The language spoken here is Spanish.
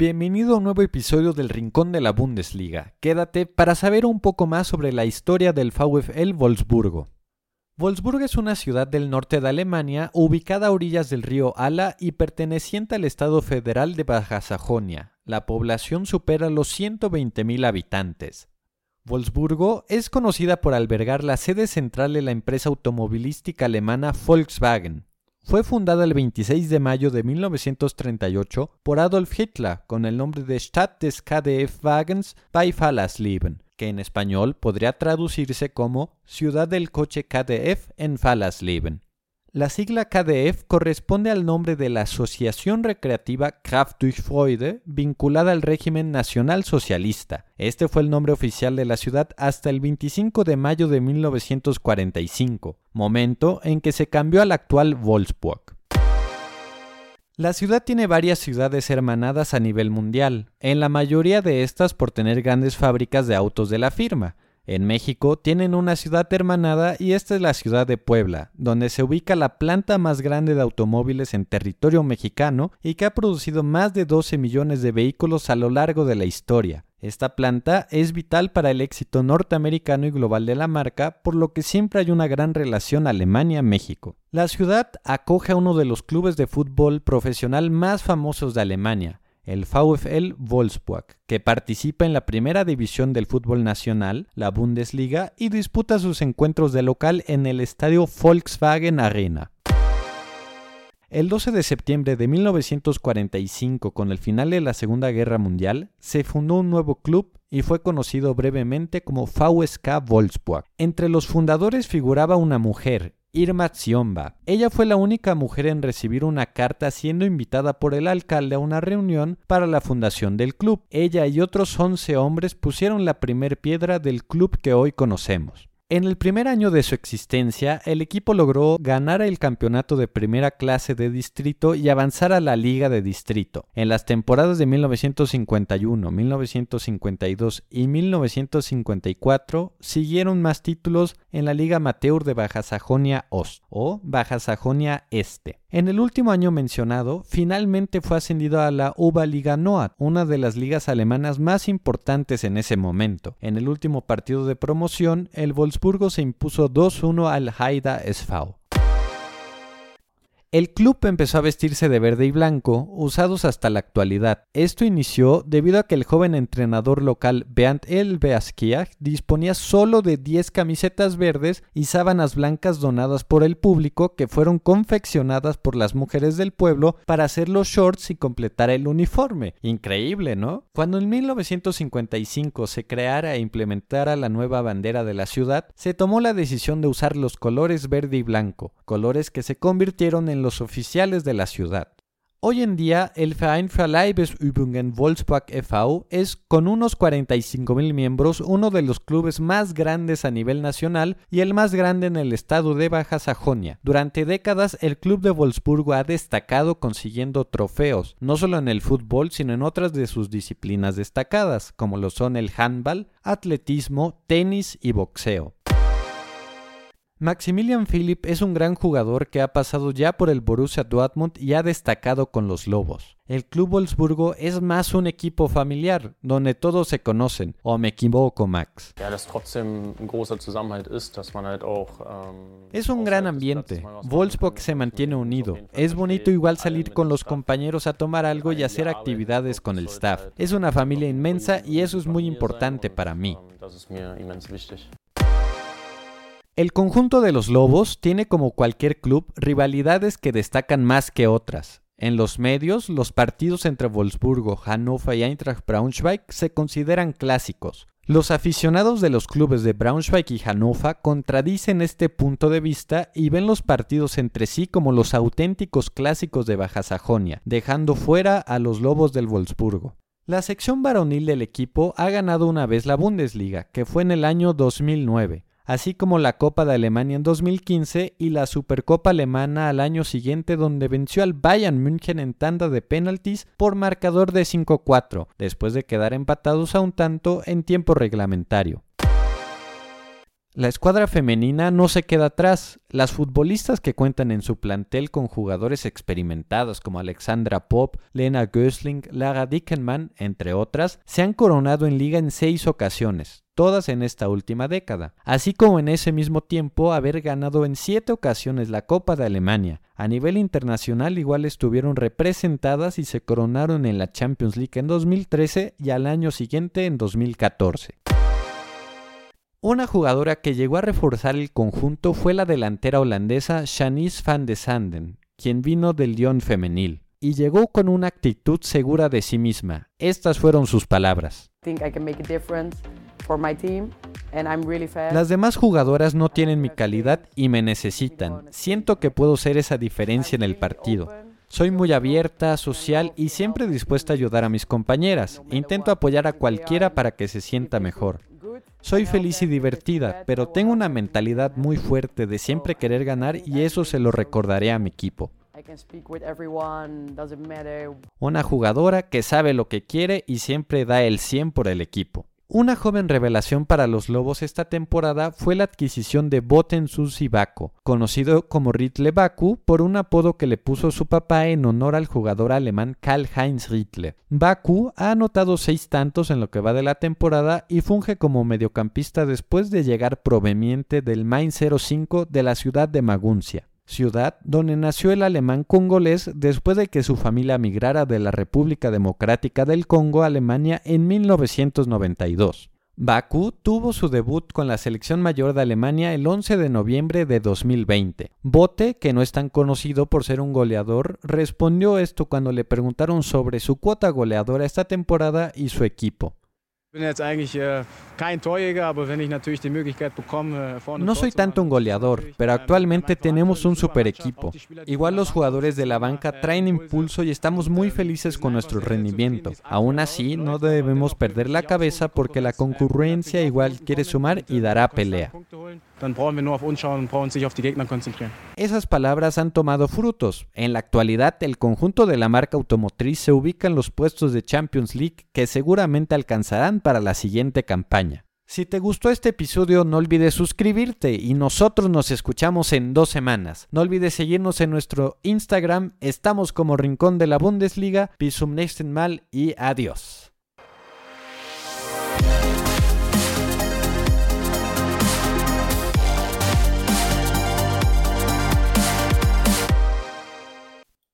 Bienvenido a un nuevo episodio del Rincón de la Bundesliga. Quédate para saber un poco más sobre la historia del VfL Wolfsburgo. Wolfsburgo es una ciudad del norte de Alemania, ubicada a orillas del río Ala y perteneciente al Estado federal de Baja Sajonia. La población supera los 120.000 habitantes. Wolfsburgo es conocida por albergar la sede central de la empresa automovilística alemana Volkswagen. Fue fundada el 26 de mayo de 1938 por Adolf Hitler con el nombre de Stadt des KDF Wagens bei Fallersleben, que en español podría traducirse como Ciudad del Coche KDF en Fallersleben. La sigla KDF corresponde al nombre de la Asociación Recreativa Kraft durch Freude, vinculada al régimen nacional socialista. Este fue el nombre oficial de la ciudad hasta el 25 de mayo de 1945, momento en que se cambió al actual Wolfsburg. La ciudad tiene varias ciudades hermanadas a nivel mundial, en la mayoría de estas por tener grandes fábricas de autos de la firma. En México tienen una ciudad hermanada y esta es la ciudad de Puebla, donde se ubica la planta más grande de automóviles en territorio mexicano y que ha producido más de 12 millones de vehículos a lo largo de la historia. Esta planta es vital para el éxito norteamericano y global de la marca, por lo que siempre hay una gran relación Alemania-México. La ciudad acoge a uno de los clubes de fútbol profesional más famosos de Alemania, el VfL Wolfsburg, que participa en la primera división del fútbol nacional, la Bundesliga, y disputa sus encuentros de local en el estadio Volkswagen Arena. El 12 de septiembre de 1945, con el final de la Segunda Guerra Mundial, se fundó un nuevo club y fue conocido brevemente como VSK Wolfsburg. Entre los fundadores figuraba una mujer, Irma Tsiomba. Ella fue la única mujer en recibir una carta siendo invitada por el alcalde a una reunión para la fundación del club. Ella y otros 11 hombres pusieron la primer piedra del club que hoy conocemos. En el primer año de su existencia, el equipo logró ganar el campeonato de primera clase de distrito y avanzar a la liga de distrito. En las temporadas de 1951, 1952 y 1954 siguieron más títulos en la Liga Amateur de Baja Sajonia Ost o Baja Sajonia Este. En el último año mencionado, finalmente fue ascendido a la UBA Liga Noat, una de las ligas alemanas más importantes en ese momento. En el último partido de promoción, el Wolfsburgo se impuso 2-1 al Haida SV. El club empezó a vestirse de verde y blanco, usados hasta la actualidad. Esto inició debido a que el joven entrenador local Bernd Elbeaskiag disponía solo de 10 camisetas verdes y sábanas blancas donadas por el público que fueron confeccionadas por las mujeres del pueblo para hacer los shorts y completar el uniforme. Increíble, ¿no? Cuando en 1955 se creara e implementara la nueva bandera de la ciudad, se tomó la decisión de usar los colores verde y blanco, colores que se convirtieron en los oficiales de la ciudad. Hoy en día, el Verein für Leibesübungen Wolfsburg e.V. es, con unos 45.000 miembros, uno de los clubes más grandes a nivel nacional y el más grande en el estado de Baja Sajonia. Durante décadas, el club de Wolfsburgo ha destacado consiguiendo trofeos, no solo en el fútbol, sino en otras de sus disciplinas destacadas, como lo son el handball, atletismo, tenis y boxeo. Maximilian Philipp es un gran jugador que ha pasado ya por el Borussia Dortmund y ha destacado con los Lobos. El Club Wolfsburgo es más un equipo familiar, donde todos se conocen, o me equivoco, Max. Es un gran ambiente. Wolfsburg se mantiene unido. Es bonito igual salir con los compañeros a tomar algo y hacer actividades con el staff. Es una familia inmensa y eso es muy importante para mí. El conjunto de los Lobos tiene como cualquier club rivalidades que destacan más que otras. En los medios, los partidos entre Wolfsburgo, Hannover y Eintracht Braunschweig se consideran clásicos. Los aficionados de los clubes de Braunschweig y Hannover contradicen este punto de vista y ven los partidos entre sí como los auténticos clásicos de Baja Sajonia, dejando fuera a los Lobos del Wolfsburgo. La sección varonil del equipo ha ganado una vez la Bundesliga, que fue en el año 2009 así como la Copa de Alemania en 2015 y la Supercopa Alemana al año siguiente donde venció al Bayern München en tanda de penaltis por marcador de 5-4, después de quedar empatados a un tanto en tiempo reglamentario. La escuadra femenina no se queda atrás. Las futbolistas que cuentan en su plantel con jugadores experimentados como Alexandra Pop, Lena Gösling, Lara Dickenman, entre otras, se han coronado en liga en seis ocasiones, todas en esta última década, así como en ese mismo tiempo haber ganado en siete ocasiones la Copa de Alemania. A nivel internacional igual estuvieron representadas y se coronaron en la Champions League en 2013 y al año siguiente en 2014. Una jugadora que llegó a reforzar el conjunto fue la delantera holandesa Shanice van de Sanden, quien vino del Lyon femenil, y llegó con una actitud segura de sí misma. Estas fueron sus palabras. Las demás jugadoras no tienen mi calidad y me necesitan. Siento que puedo ser esa diferencia en el partido. Soy muy abierta, social y siempre dispuesta a ayudar a mis compañeras. Intento apoyar a cualquiera para que se sienta mejor. Soy feliz y divertida, pero tengo una mentalidad muy fuerte de siempre querer ganar y eso se lo recordaré a mi equipo. Una jugadora que sabe lo que quiere y siempre da el 100 por el equipo. Una joven revelación para los Lobos esta temporada fue la adquisición de Boten Susi Baku, conocido como Ritle Baku por un apodo que le puso su papá en honor al jugador alemán Karl-Heinz Ritle. Baku ha anotado seis tantos en lo que va de la temporada y funge como mediocampista después de llegar proveniente del Main 05 de la ciudad de Maguncia ciudad donde nació el alemán congolés después de que su familia migrara de la República Democrática del Congo a Alemania en 1992. Baku tuvo su debut con la selección mayor de Alemania el 11 de noviembre de 2020. Bote, que no es tan conocido por ser un goleador, respondió esto cuando le preguntaron sobre su cuota goleadora esta temporada y su equipo. No soy tanto un goleador, pero actualmente tenemos un super equipo. Igual los jugadores de la banca traen impulso y estamos muy felices con nuestro rendimiento. Aún así, no debemos perder la cabeza porque la concurrencia igual quiere sumar y dará pelea. Esas palabras han tomado frutos. En la actualidad, el conjunto de la marca automotriz se ubica en los puestos de Champions League que seguramente alcanzarán para la siguiente campaña. Si te gustó este episodio, no olvides suscribirte y nosotros nos escuchamos en dos semanas. No olvides seguirnos en nuestro Instagram, estamos como Rincón de la Bundesliga. Bis zum nächsten Mal y adiós.